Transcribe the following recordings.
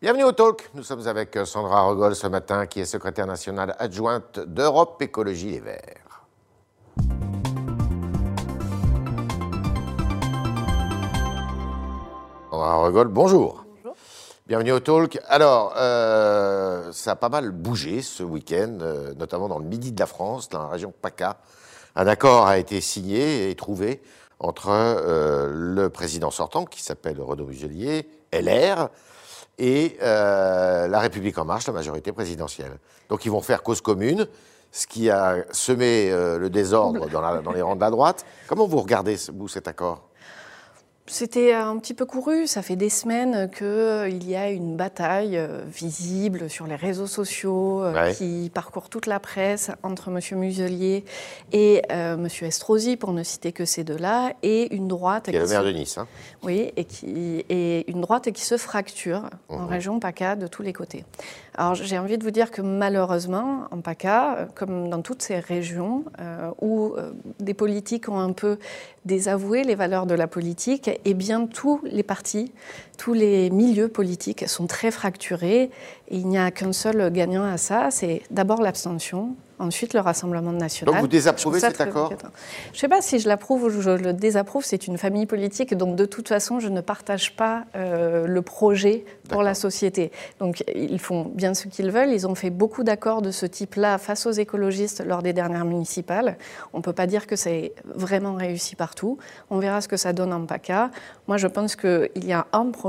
Bienvenue au Talk. Nous sommes avec euh, Sandra Regol ce matin, qui est secrétaire nationale adjointe d'Europe Écologie Les Verts. Sandra Regol, bonjour. Bonjour. Bienvenue au Talk. Alors, euh, ça a pas mal bougé ce week-end, euh, notamment dans le midi de la France, dans la région PACA. Un accord a été signé et trouvé entre euh, le président sortant, qui s'appelle Renaud Muselier, LR, et euh, La République En Marche, la majorité présidentielle. Donc ils vont faire cause commune, ce qui a semé euh, le désordre dans, la- dans les rangs de la droite. Comment vous regardez, vous, cet accord? C'était un petit peu couru. Ça fait des semaines qu'il y a une bataille euh, visible sur les réseaux sociaux euh, Ouais. qui parcourt toute la presse entre M. Muselier et euh, M. Estrosi, pour ne citer que ces deux-là, et une droite Qui est le maire se- de Nice. hein. Oui, et, qui, et une droite qui se fracture en Mhm. région PACA de tous les côtés. Alors j'ai envie de vous dire que malheureusement, en PACA, euh, comme dans toutes ces régions euh, où euh, des politiques ont un peu désavoué les valeurs de la politique, eh bien tous les partis, tous les milieux politiques sont très fracturés et il n'y a qu'un seul gagnant à ça, c'est d'abord l'abstention. Ensuite, le Rassemblement national. Donc vous désapprouvez cet accord. Je ne sais pas si je l'approuve ou je le désapprouve. C'est une famille politique, donc de toute façon, je ne partage pas euh, le projet pour la société. Donc ils font bien ce qu'ils veulent. Ils ont fait beaucoup d'accords de ce type-là face aux écologistes lors des dernières municipales. On ne peut pas dire que c'est vraiment réussi partout. On verra ce que ça donne en PACA. Moi, je pense qu'il y a un projet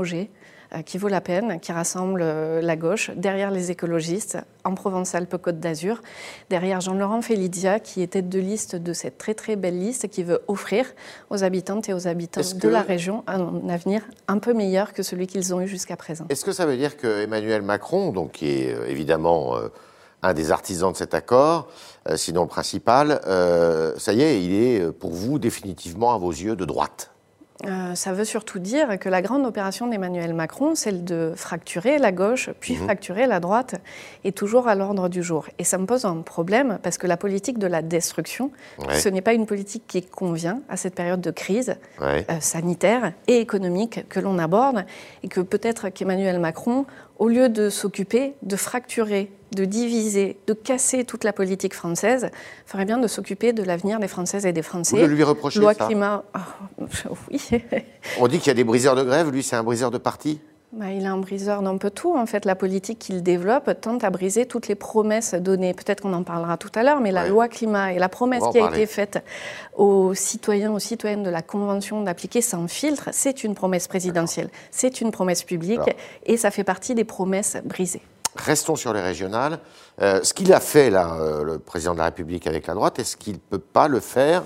euh, qui vaut la peine, qui rassemble euh, la gauche, derrière les écologistes, en Provence-Alpes-Côte d'Azur, derrière Jean-Laurent Félidia, qui est tête de liste de cette très très belle liste, qui veut offrir aux habitantes et aux habitants de que- la région un avenir un peu meilleur que celui qu'ils ont eu jusqu'à présent. Est-ce que ça veut dire que Emmanuel Macron, donc, qui est euh, évidemment euh, un des artisans de cet accord, euh, sinon le principal, euh, ça y est, il est pour vous définitivement à vos yeux de droite? Euh, ça veut surtout dire que la grande opération d'Emmanuel Macron, celle de fracturer la gauche, puis Mhm. fracturer la droite, est toujours à l'ordre du jour. Et ça me pose un problème parce que la politique de la destruction, Ouais. ce n'est pas une politique qui convient à cette période de crise Ouais. euh, sanitaire et économique que l'on aborde, et que peut-être qu'Emmanuel Macron, au lieu de s'occuper de fracturer, de diviser, de casser toute la politique française, ferait bien de s'occuper de l'avenir des Françaises et des Français. Vous lui reprochez, Loi ça climat, Ah, oui. On dit qu'il y a des briseurs de grève, lui c'est un briseur de parti Bah, il est un briseur d'un peu tout. En fait, la politique qu'il développe tente à briser toutes les promesses données. Peut-être qu'on en parlera tout à l'heure, mais la Ouais. loi climat et la promesse qui a parler. été faite aux citoyens, aux citoyennes de la Convention d'appliquer sans filtre, c'est une promesse présidentielle, c'est une promesse publique, Alors. et ça fait partie des promesses brisées. Restons sur les régionales. Euh, ce qu'il a fait, là, euh, le président de la République avec la droite, est-ce qu'il ne peut pas le faire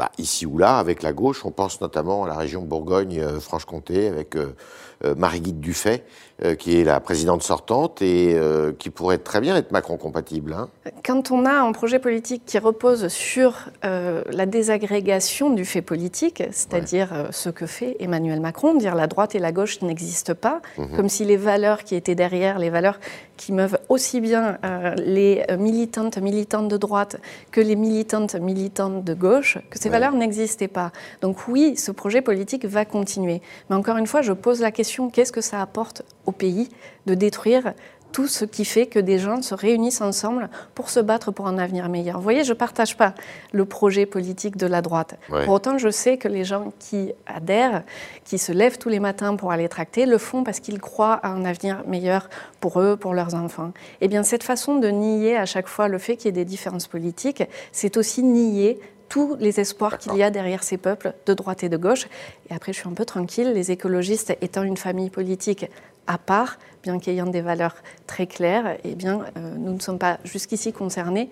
bah, ici ou là avec la gauche On pense notamment à la région Bourgogne-Franche-Comté avec euh, euh, Marie-Guide Dufay, euh, qui est la présidente sortante et qui pourrait très bien être Macron-compatible. hein. Quand on a un projet politique qui repose sur euh, la désagrégation du fait politique, c'est-à-dire ce que fait Emmanuel Macron, dire la droite et la gauche n'existent pas, comme si les valeurs qui étaient derrière, les valeurs qui meuvent aussi bien euh, les militantes, militantes de droite que les militantes, militantes de gauche, que ces Ouais. valeurs n'existaient pas. Donc oui, ce projet politique va continuer. Mais encore une fois, je pose la question, qu'est-ce que ça apporte au pays de détruire tout ce qui fait que des gens se réunissent ensemble pour se battre pour un avenir meilleur. Vous voyez, je ne partage pas le projet politique de la droite. Ouais. Pour autant, je sais que les gens qui adhèrent, qui se lèvent tous les matins pour aller tracter, le font parce qu'ils croient à un avenir meilleur pour eux, pour leurs enfants. Eh bien, cette façon de nier à chaque fois le fait qu'il y ait des différences politiques, c'est aussi nier tous les espoirs qu'il y a derrière ces peuples de droite et de gauche. Et après, je suis un peu tranquille, les écologistes étant une famille politique à part, bien qu'ayant des valeurs très claires, eh bien, euh, nous ne sommes pas jusqu'ici concernés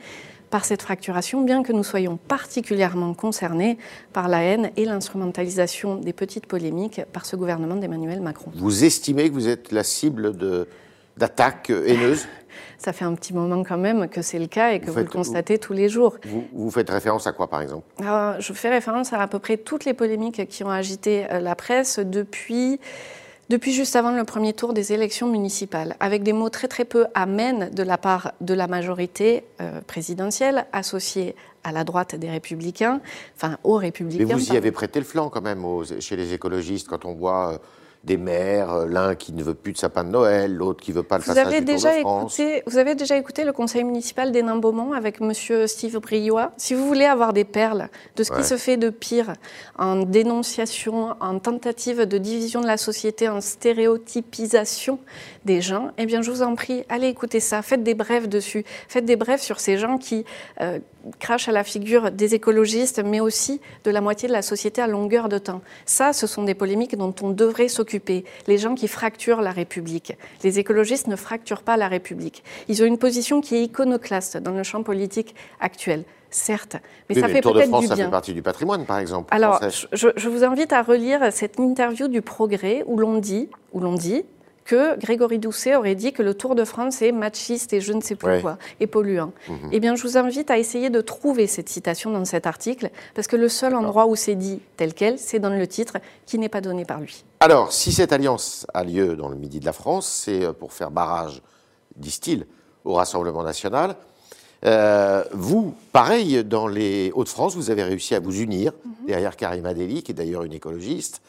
par cette fracturation, bien que nous soyons particulièrement concernés par la haine et l'instrumentalisation des petites polémiques par ce gouvernement d'Emmanuel Macron. Vous estimez que vous êtes la cible de- d'attaques haineuses? Ça fait un petit moment quand même que c'est le cas et que Vous vous, le constatez tous les jours. vous, vous faites référence à quoi, par exemple? Alors, je fais référence à à peu près toutes les polémiques qui ont agité euh, la presse depuis, depuis juste avant le premier tour des élections municipales, avec des mots très très peu amènes de la part de la majorité euh, présidentielle associée à la droite des républicains, enfin aux Mais républicains. vous y pardon. avez prêté le flanc quand même aux- chez les écologistes quand on voit euh, des maires, euh, l'un qui ne veut plus de sapin de Noël, l'autre qui ne veut pas le vous passage avez du déjà Tour de France. écouté, Vous avez déjà écouté le conseil municipal d'Hénin-Beaumont avec Monsieur Steve Briois? Si vous voulez avoir des perles de ce Ouais. qui se fait de pire en dénonciation, en tentative de division de la société, en stéréotypisation des gens, eh bien je vous en prie, allez écouter ça, faites des brèves dessus, faites des brèves sur ces gens qui euh, crachent à la figure des écologistes, mais aussi de la moitié de la société à longueur de temps. Ça, ce sont des polémiques dont on devrait s'occuper. Les gens qui fracturent la République. Les écologistes ne fracturent pas la République. Ils ont une position qui est iconoclaste dans le champ politique actuel, certes, mais Oui, ça mais fait peut-être France, du ça bien. fait partie du patrimoine, par exemple. Alors, je, je vous invite à relire cette interview du Progrès où l'on dit, où l'on dit que Grégory Doucet aurait dit que le Tour de France est machiste et je ne sais plus Ouais. quoi, et polluant. Mhm. Eh bien, je vous invite à essayer de trouver cette citation dans cet article, parce que le seul endroit où c'est dit tel quel, c'est dans le titre, qui n'est pas donné par lui. Alors, si cette alliance a lieu dans le midi de la France, c'est euh, pour faire barrage, disent-ils, au Rassemblement national. Euh, vous, pareil, dans les Hauts-de-France, vous avez réussi à vous unir derrière Karima Deli, qui est d'ailleurs une écologiste.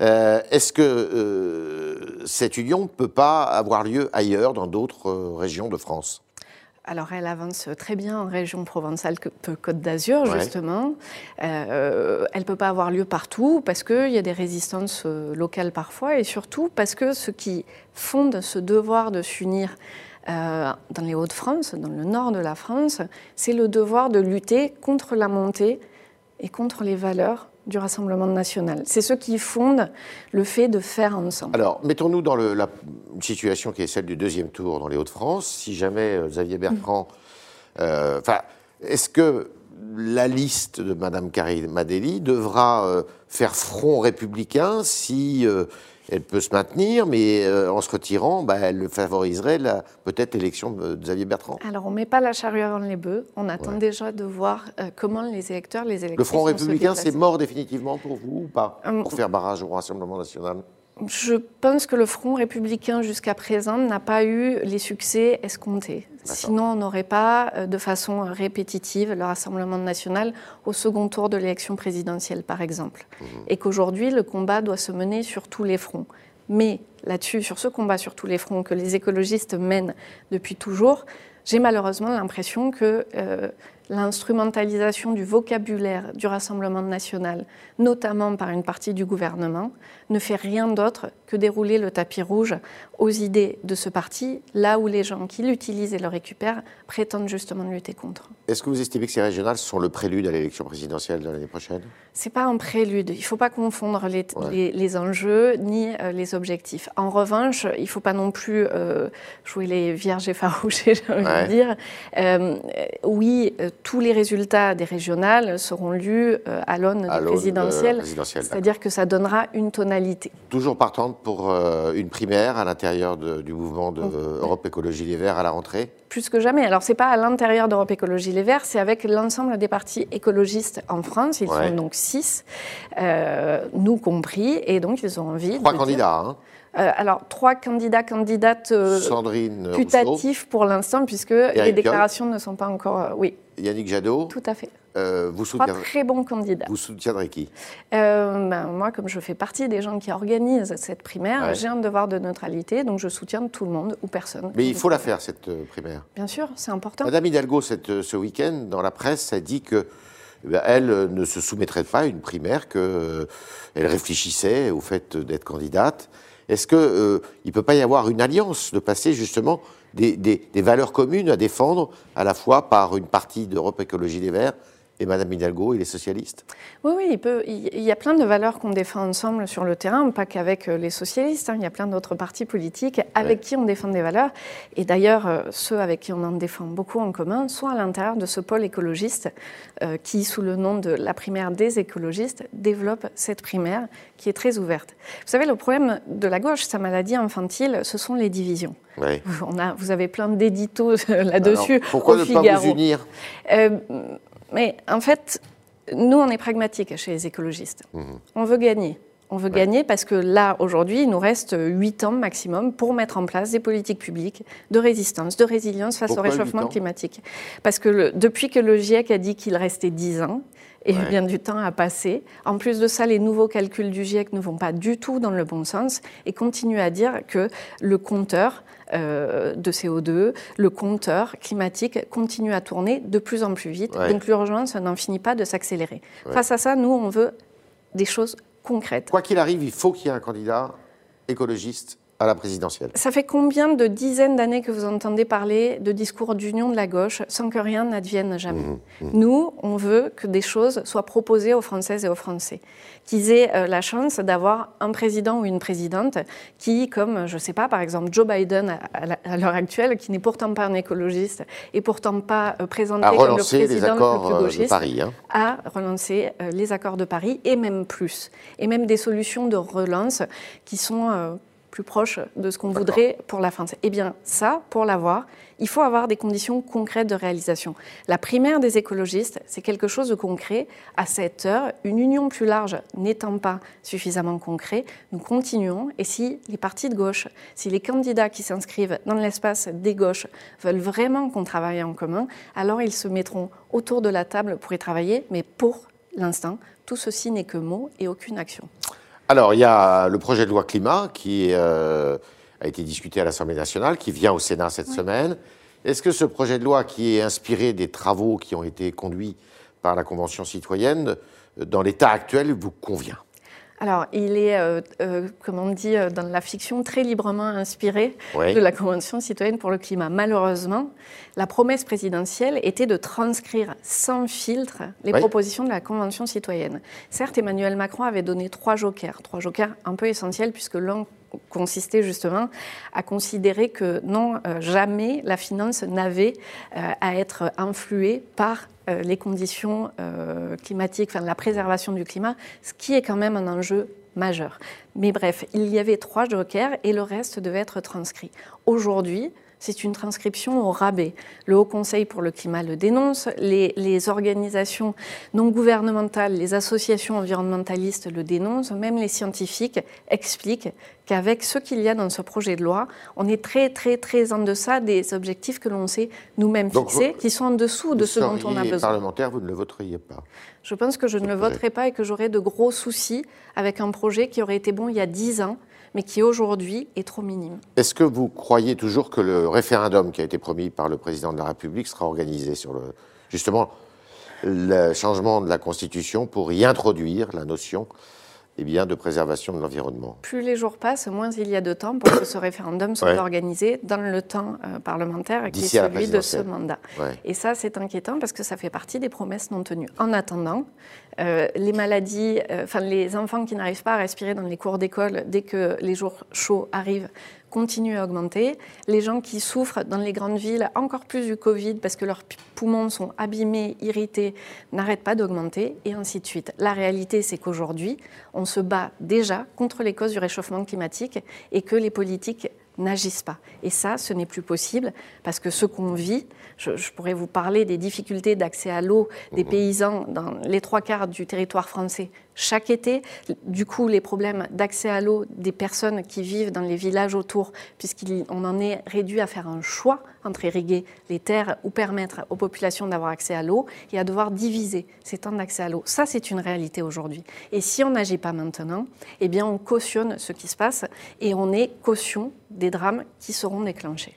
Euh, Est-ce que euh, cette union ne peut pas avoir lieu ailleurs, dans d'autres euh, régions de France? Alors, elle avance très bien en région Provence-Alpes-Côte d'Azur, Ouais. justement. Euh, elle ne peut pas avoir lieu partout parce qu'il y a des résistances locales parfois et surtout parce que ce qui fonde ce devoir de s'unir euh, dans les Hauts-de-France, dans le nord de la France, c'est le devoir de lutter contre la montée et contre les valeurs du Rassemblement national. C'est ce qui fonde le fait de faire ensemble. Alors, mettons-nous dans le- la situation qui est celle du deuxième tour dans les Hauts-de-France. Si jamais euh, Xavier Bertrand. euh, Enfin, est-ce que la liste de Mme Karima Deli devra euh, faire front républicain si elle peut se maintenir, mais euh, en se retirant, bah, elle favoriserait la- peut-être l'élection de, Xavier Bertrand Alors, on ne met pas la charrue avant les bœufs. On attend Ouais. déjà de voir euh, comment les électeurs, les électeurs. Le Front républicain, c'est mort définitivement pour vous ou pas? Hum. Pour faire barrage au Rassemblement national? Je pense que le Front républicain jusqu'à présent n'a pas eu les succès escomptés. Sinon, on n'aurait pas, euh, de façon répétitive, le Rassemblement national au second tour de l'élection présidentielle, par exemple. Et qu'aujourd'hui, le combat doit se mener sur tous les fronts. Mais là-dessus, sur ce combat sur tous les fronts que les écologistes mènent depuis toujours, j'ai malheureusement l'impression que euh, l'instrumentalisation du vocabulaire du Rassemblement national, notamment par une partie du gouvernement, ne fait rien d'autre que dérouler le tapis rouge aux idées de ce parti, là où les gens qui l'utilisent et le récupèrent prétendent justement lutter contre. Est-ce que vous estimez que ces régionales sont le prélude à l'élection présidentielle de l'année prochaine? C'est pas un prélude. Il ne faut pas confondre les, Ouais. les- les enjeux ni euh, les objectifs. En revanche, il ne faut pas non plus euh, jouer les vierges effarouchées, j'ai envie Ouais. de dire. Euh, euh, oui, euh, tous les résultats des régionales seront lus euh, à l'aune des de présidentielles. présidentielle, C'est-à-dire que ça donnera une tonalité. Toujours partante pour euh, une primaire à l'intérieur du mouvement de euh, Europe Écologie Les Verts à la rentrée Plus que jamais. Alors, ce n'est pas à l'intérieur d'Europe Écologie Les Verts, c'est avec l'ensemble des partis écologistes en France. Ils Ouais. sont donc six, euh, nous compris, et donc ils ont envie Trois de dire- candidats, hein. Euh, alors, trois candidats, candidates euh, Sandrine putatifs pour l'instant, puisque les Piolle. déclarations ne sont pas encore. euh, oui, Yannick Jadot. tout à fait. Trois très bons candidats. vous soutiendrez qui? Ben, moi, comme je fais partie des gens qui organisent cette primaire, Ouais. j'ai un devoir de neutralité, donc je soutiens tout le monde ou personne. Mais il faut la faire, cette primaire. Bien sûr, c'est important. Madame Hidalgo, cette, ce week-end, dans la presse, a dit que eh ben, elle ne se soumettrait pas à une primaire, qu'elle réfléchissait au fait d'être candidate. Est-ce qu'il ne peut pas y avoir une alliance, de passer justement des, des- des valeurs communes à défendre à la fois par une partie d'Europe Écologie Les Verts et Madame Hidalgo et les socialistes Oui, oui, il, peut, il il y a plein de valeurs qu'on défend ensemble sur le terrain, pas qu'avec euh, les socialistes. hein. Il y a plein d'autres partis politiques avec Ouais. qui on défend des valeurs. Et d'ailleurs, euh, ceux avec qui on en défend beaucoup en commun sont à l'intérieur de ce pôle écologiste euh, qui, sous le nom de la primaire des écologistes, développe cette primaire qui est très ouverte. Vous savez, le problème de la gauche, sa maladie infantile, ce sont les divisions. On a, vous avez plein d'éditos là-dessus. Pourquoi au ne pas vous unir? Euh, mais en fait, nous, on est pragmatiques chez les écologistes. On veut gagner. On veut gagner parce que là, aujourd'hui, il nous reste 8 ans maximum pour mettre en place des politiques publiques de résistance, de résilience face Pourquoi au réchauffement climatique. Parce que le- depuis que le GIEC a dit qu'il restait 10 ans, et bien du temps a passé. En plus de ça, les nouveaux calculs du GIEC ne vont pas du tout dans le bon sens et continuent à dire que le compteur euh, de CO2, le compteur climatique continue à tourner de plus en plus vite. Donc l'urgence n'en finit pas de s'accélérer. Face à ça, nous, on veut des choses concrètes. Quoi qu'il arrive, il faut qu'il y ait un candidat écologiste à la présidentielle. Ça fait combien de dizaines d'années que vous entendez parler de discours d'union de la gauche sans que rien n'advienne jamais mmh, mmh. Nous, on veut que des choses soient proposées aux Françaises et aux Français, qu'ils aient euh, la chance d'avoir un président ou une présidente qui, comme, je ne sais pas, par exemple Joe Biden à l'heure actuelle, qui n'est pourtant pas un écologiste et pourtant pas euh, présenté comme le président le plus euh, gauchiste, Paris, hein. a relancé les accords de Paris et même plus, et même des solutions de relance qui sont plus proche de ce qu'on voudrait pour la France. Eh bien, ça, pour l'avoir, il faut avoir des conditions concrètes de réalisation. La primaire des écologistes, c'est quelque chose de concret. À cette heure, une union plus large n'étant pas suffisamment concret, nous continuons. Et si les partis de gauche, si les candidats qui s'inscrivent dans l'espace des gauches veulent vraiment qu'on travaille en commun, alors ils se mettront autour de la table pour y travailler. Mais pour l'instant, tout ceci n'est que mots et aucune action. Alors, il y a le projet de loi climat qui euh, a été discuté à l'Assemblée nationale, qui vient au Sénat cette semaine. Est-ce que ce projet de loi, qui est inspiré des travaux qui ont été conduits par la Convention citoyenne, dans l'état actuel, vous convient? Alors, il est, euh, euh, comme on dit euh, dans la fiction, très librement inspiré de la Convention citoyenne pour le climat. Malheureusement, la promesse présidentielle était de transcrire sans filtre les propositions de la Convention citoyenne. Certes, Emmanuel Macron avait donné trois jokers, trois jokers un peu essentiels puisque l'un consistait justement à considérer que non, jamais la finance n'avait à être influée par les conditions euh, climatiques, enfin la préservation du climat, ce qui est quand même un enjeu majeur. Mais bref, il y avait trois jokers et le reste devait être transcrit. Aujourd'hui, c'est une transcription au rabais. Le Haut Conseil pour le climat le dénonce, les, organisations non gouvernementales, les associations environnementalistes le dénoncent, même les scientifiques expliquent qu'avec ce qu'il y a dans ce projet de loi, on est très très très en deçà des objectifs que l'on s'est nous-mêmes fixés, qui sont en dessous de ce dont on a besoin. parlementaire, vous ne le voteriez pas Je pense que je ne le voterai pas et que j'aurai de gros soucis avec un projet qui aurait été bon il y a dix ans mais qui aujourd'hui est trop minime. Est-ce que vous croyez toujours que le référendum qui a été promis par le président de la République sera organisé sur le, justement le changement de la Constitution pour y introduire la notion eh bien, de préservation de l'environnement. Plus les jours passent, moins il y a de temps pour que ce référendum soit organisé dans le temps euh, parlementaire qui est celui de ce mandat. Et ça, c'est inquiétant parce que ça fait partie des promesses non tenues. En attendant, euh, les maladies, euh, enfin les enfants qui n'arrivent pas à respirer dans les cours d'école dès que les jours chauds arrivent continue à augmenter. Les gens qui souffrent dans les grandes villes, encore plus du Covid, parce que leurs poumons sont abîmés, irrités, n'arrêtent pas d'augmenter, et ainsi de suite. La réalité, c'est qu'aujourd'hui, on se bat déjà contre les causes du réchauffement climatique et que les politiques n'agissent pas. Et ça, ce n'est plus possible parce que ce qu'on vit, je, pourrais vous parler des difficultés d'accès à l'eau des mmh. paysans dans les trois quarts du territoire français chaque été. Du coup, les problèmes d'accès à l'eau des personnes qui vivent dans les villages autour, puisqu'on en est réduit à faire un choix entre irriguer les terres ou permettre aux populations d'avoir accès à l'eau et à devoir diviser ces temps d'accès à l'eau. Ça, c'est une réalité aujourd'hui. Et si on n'agit pas maintenant, eh bien, on cautionne ce qui se passe et on est caution des drames qui seront déclenchés.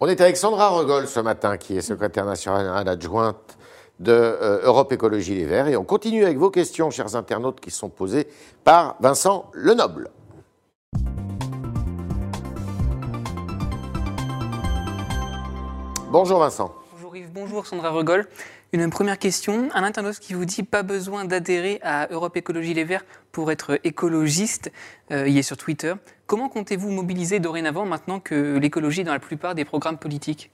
On est avec Sandra Regol ce matin, qui est secrétaire nationale adjointe de euh, Europe Écologie Les Verts. Et on continue avec vos questions, chers internautes, qui sont posées par Vincent Lenoble. Bonjour Vincent. Bonjour Yves, bonjour Sandra Regol. Une première question, un internaute qui vous dit pas besoin d'adhérer à Europe Écologie Les Verts pour être écologiste, euh, il est sur Twitter. Comment comptez-vous mobiliser dorénavant maintenant que l'écologie est dans la plupart des programmes politiques?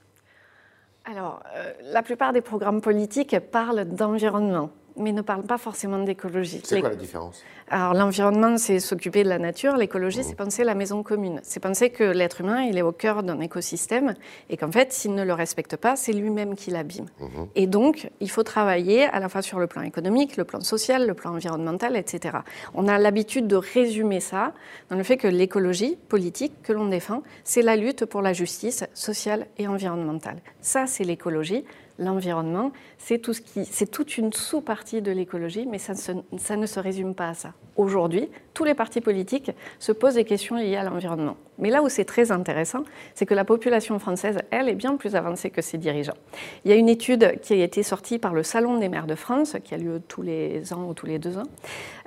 Alors, euh, la plupart des programmes politiques parlent d'environnement mais ne parle pas forcément d'écologie. C'est quoi la différence? Alors l'environnement, c'est s'occuper de la nature, l'écologie, mmh. c'est penser la maison commune. C'est penser que l'être humain, il est au cœur d'un écosystème et qu'en fait, s'il ne le respecte pas, c'est lui-même qui l'abîme. Mmh. Et donc, il faut travailler à la fois sur le plan économique, le plan social, le plan environnemental, etc. On a l'habitude de résumer ça dans le fait que l'écologie politique que l'on défend, c'est la lutte pour la justice sociale et environnementale. Ça, c'est l'écologie l'environnement, c'est tout ce toute une sous-partie de l'écologie, mais ça, ça ne se résume pas à ça. Aujourd'hui, tous les partis politiques se posent des questions liées à l'environnement. Mais là où c'est très intéressant, c'est que la population française, elle, est bien plus avancée que ses dirigeants. Il y a une étude qui a été sortie par le Salon des maires de France, qui a lieu tous les ans ou tous les deux ans,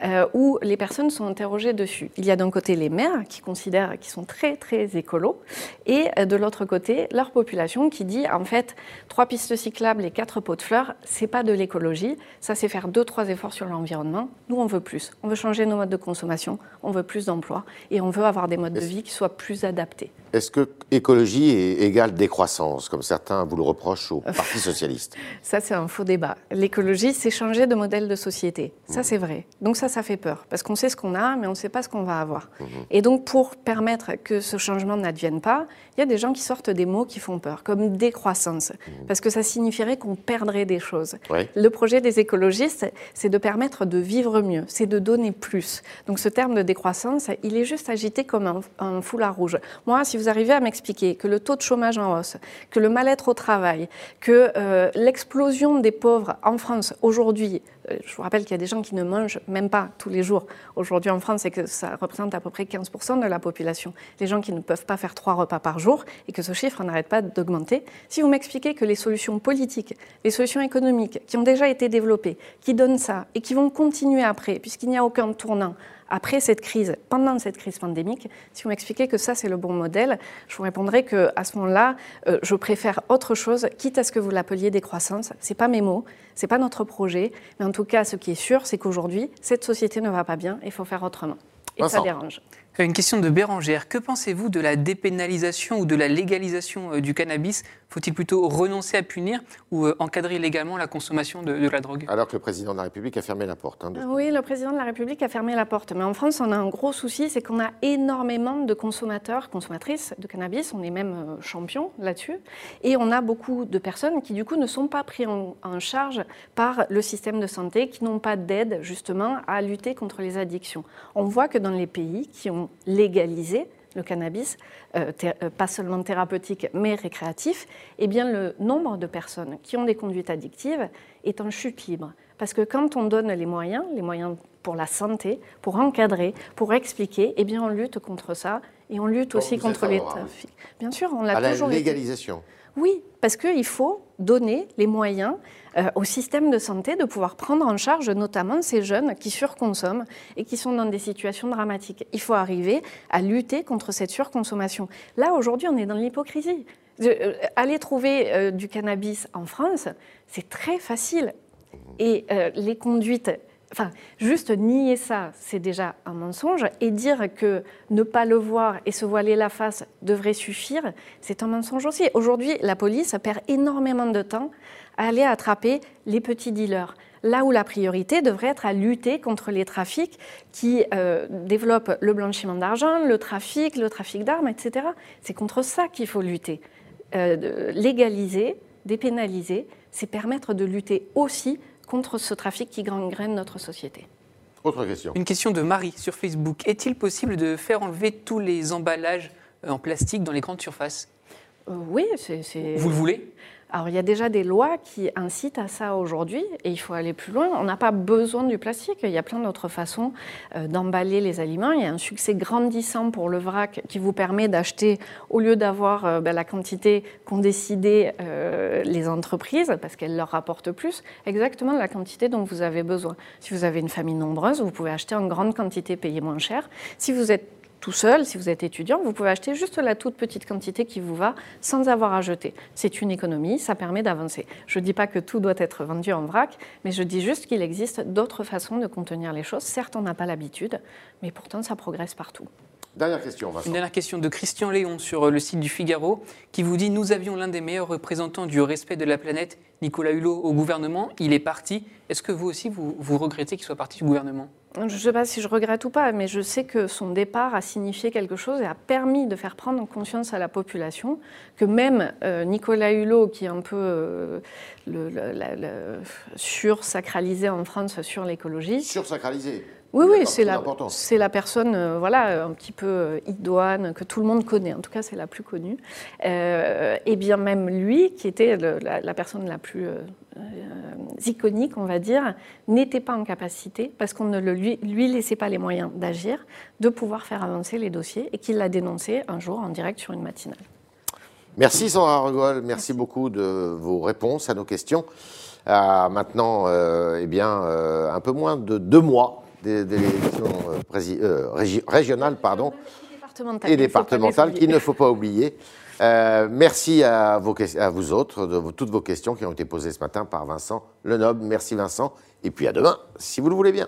euh, où les personnes sont interrogées dessus. Il y a d'un côté les maires qui considèrent qu'ils sont très très écolos, et euh, de l'autre côté leur population qui dit en fait trois pistes cyclables et quatre pots de fleurs, c'est pas de l'écologie, ça c'est faire deux trois efforts sur l'environnement. Nous on veut plus, on veut changer nos modes de consommation, on veut plus d'emplois et on veut avoir des modes de vie qui soient plus adaptés. Est-ce que écologie est égale décroissance, comme certains vous le reprochent au Parti socialiste? Ça, c'est un faux débat. L'écologie, c'est changer de modèle de société. Ça, mmh. c'est vrai. Donc ça, ça fait peur, parce qu'on sait ce qu'on a, mais on ne sait pas ce qu'on va avoir. Mmh. Et donc, pour permettre que ce changement n'advienne pas, il y a des gens qui sortent des mots qui font peur, comme décroissance, mmh. parce que ça signifierait qu'on perdrait des choses. Le projet des écologistes, c'est de permettre de vivre mieux, c'est de donner plus. Donc ce terme de décroissance, il est juste agité comme un, un foulard rouge. Moi, si vous arrivez à m'expliquer que le taux de chômage en hausse, que le mal-être au travail, que euh, l'explosion des pauvres en France aujourd'hui, je vous rappelle qu'il y a des gens qui ne mangent même pas tous les jours aujourd'hui en France et que ça représente à peu près 15% de la population, les gens qui ne peuvent pas faire trois repas par jour et que ce chiffre n'arrête pas d'augmenter. Si vous m'expliquez que les solutions politiques, les solutions économiques qui ont déjà été développées, qui donnent ça et qui vont continuer après, puisqu'il n'y a aucun tournant, après cette crise, pendant cette crise pandémique, si vous m'expliquez que ça c'est le bon modèle, je vous répondrai que à ce moment-là, euh, je préfère autre chose, quitte à ce que vous l'appeliez décroissance. C'est pas mes mots, c'est pas notre projet, mais en tout cas, ce qui est sûr, c'est qu'aujourd'hui, cette société ne va pas bien, il faut faire autrement. Et ça dérange. Une question de Bérangère. Que pensez-vous de la dépénalisation ou de la légalisation euh, du cannabis? Faut-il plutôt renoncer à punir ou euh, encadrer légalement la consommation de, la drogue? Alors que le président de la République a fermé la porte. Hein, oui, le président de la République a fermé la porte. Mais en France, on a un gros souci, c'est qu'on a énormément de consommateurs, consommatrices de cannabis. On est même euh, champion là-dessus. Et on a beaucoup de personnes qui, du coup, ne sont pas prises en, en charge par le système de santé, qui n'ont pas d'aide, justement, à lutter contre les addictions. On voit que dans les pays qui ont légaliser le cannabis, euh, euh, pas seulement thérapeutique mais récréatif, eh bien le nombre de personnes qui ont des conduites addictives est en chute libre. Parce que quand on donne les moyens, les moyens pour la santé, pour encadrer, pour expliquer, eh bien on lutte contre ça et on lutte aussi contre les trafics. Bien sûr, on l'a toujours. La légalisation. Oui, parce qu'il faut donner les moyens euh, au système de santé de pouvoir prendre en charge notamment ces jeunes qui surconsomment et qui sont dans des situations dramatiques. Il faut arriver à lutter contre cette surconsommation. Là, aujourd'hui, on est dans l'hypocrisie. Euh, aller trouver euh, du cannabis en France, c'est très facile. Et les conduites Enfin, juste nier ça, c'est déjà un mensonge. Et dire que ne pas le voir et se voiler la face devrait suffire, c'est un mensonge aussi. Aujourd'hui, la police perd énormément de temps à aller attraper les petits dealers. Là où la priorité devrait être à lutter contre les trafics qui euh, développent le blanchiment d'argent, le trafic, le trafic d'armes, etc. C'est contre ça qu'il faut lutter. Euh, légaliser, dépénaliser, c'est permettre de lutter aussi contre ce trafic qui gangrène notre société. Autre question. Une question de Marie sur Facebook. Est-il possible de faire enlever tous les emballages euh, en plastique dans les grandes surfaces? Euh, Oui, c'est. Vous le voulez? Alors il y a déjà des lois qui incitent à ça aujourd'hui et il faut aller plus loin. On n'a pas besoin du plastique, il y a plein d'autres façons euh, d'emballer les aliments. Il y a un succès grandissant pour le vrac qui vous permet d'acheter, au lieu d'avoir euh, ben, la quantité qu'ont décidé euh, les entreprises, parce qu'elles leur rapportent plus, exactement la quantité dont vous avez besoin. Si vous avez une famille nombreuse, vous pouvez acheter en grande quantité, payer moins cher. Si vous êtes tout seul, si vous êtes étudiant, vous pouvez acheter juste la toute petite quantité qui vous va sans avoir à jeter. C'est une économie, ça permet d'avancer. Je ne dis pas que tout doit être vendu en vrac, mais je dis juste qu'il existe d'autres façons de contenir les choses. Certes, on n'a pas l'habitude, mais pourtant ça progresse partout. Dernière question, Vincent. Une dernière question de Christian Léon sur le site du Figaro qui vous dit Nous avions l'un des meilleurs représentants du respect de la planète, Nicolas Hulot, au gouvernement. Il est parti. Est-ce que vous aussi, vous, vous regrettez qu'il soit parti du gouvernement? Je ne sais pas si je regrette ou pas, mais je sais que son départ a signifié quelque chose et a permis de faire prendre conscience à la population que même euh, Nicolas Hulot, qui est un peu euh, le, sursacralisé en France sur l'écologie. Sursacralisé Oui, oui, c'est la, c'est la personne, euh, voilà, un petit peu euh, idoine, que tout le monde connaît. En tout cas, c'est la plus connue. Et bien même lui, qui était le- la, la personne la plus euh, euh, iconique, on va dire, n'était pas en capacité, parce qu'on ne le, lui, lui laissait pas les moyens d'agir, de pouvoir faire avancer les dossiers, et qu'il l'a dénoncé un jour en direct sur une matinale. Merci Sandra Regol, merci beaucoup de vos réponses à nos questions. À maintenant, euh, eh bien, euh, un peu moins de deux mois des, des élections euh, régi- régionales pardon, et départementales qu'il ne faut pas oublier. Euh, merci à, vos, à vous autres de toutes vos questions qui ont été posées ce matin par Vincent Lenoble. Merci Vincent, et puis à demain, si vous le voulez bien.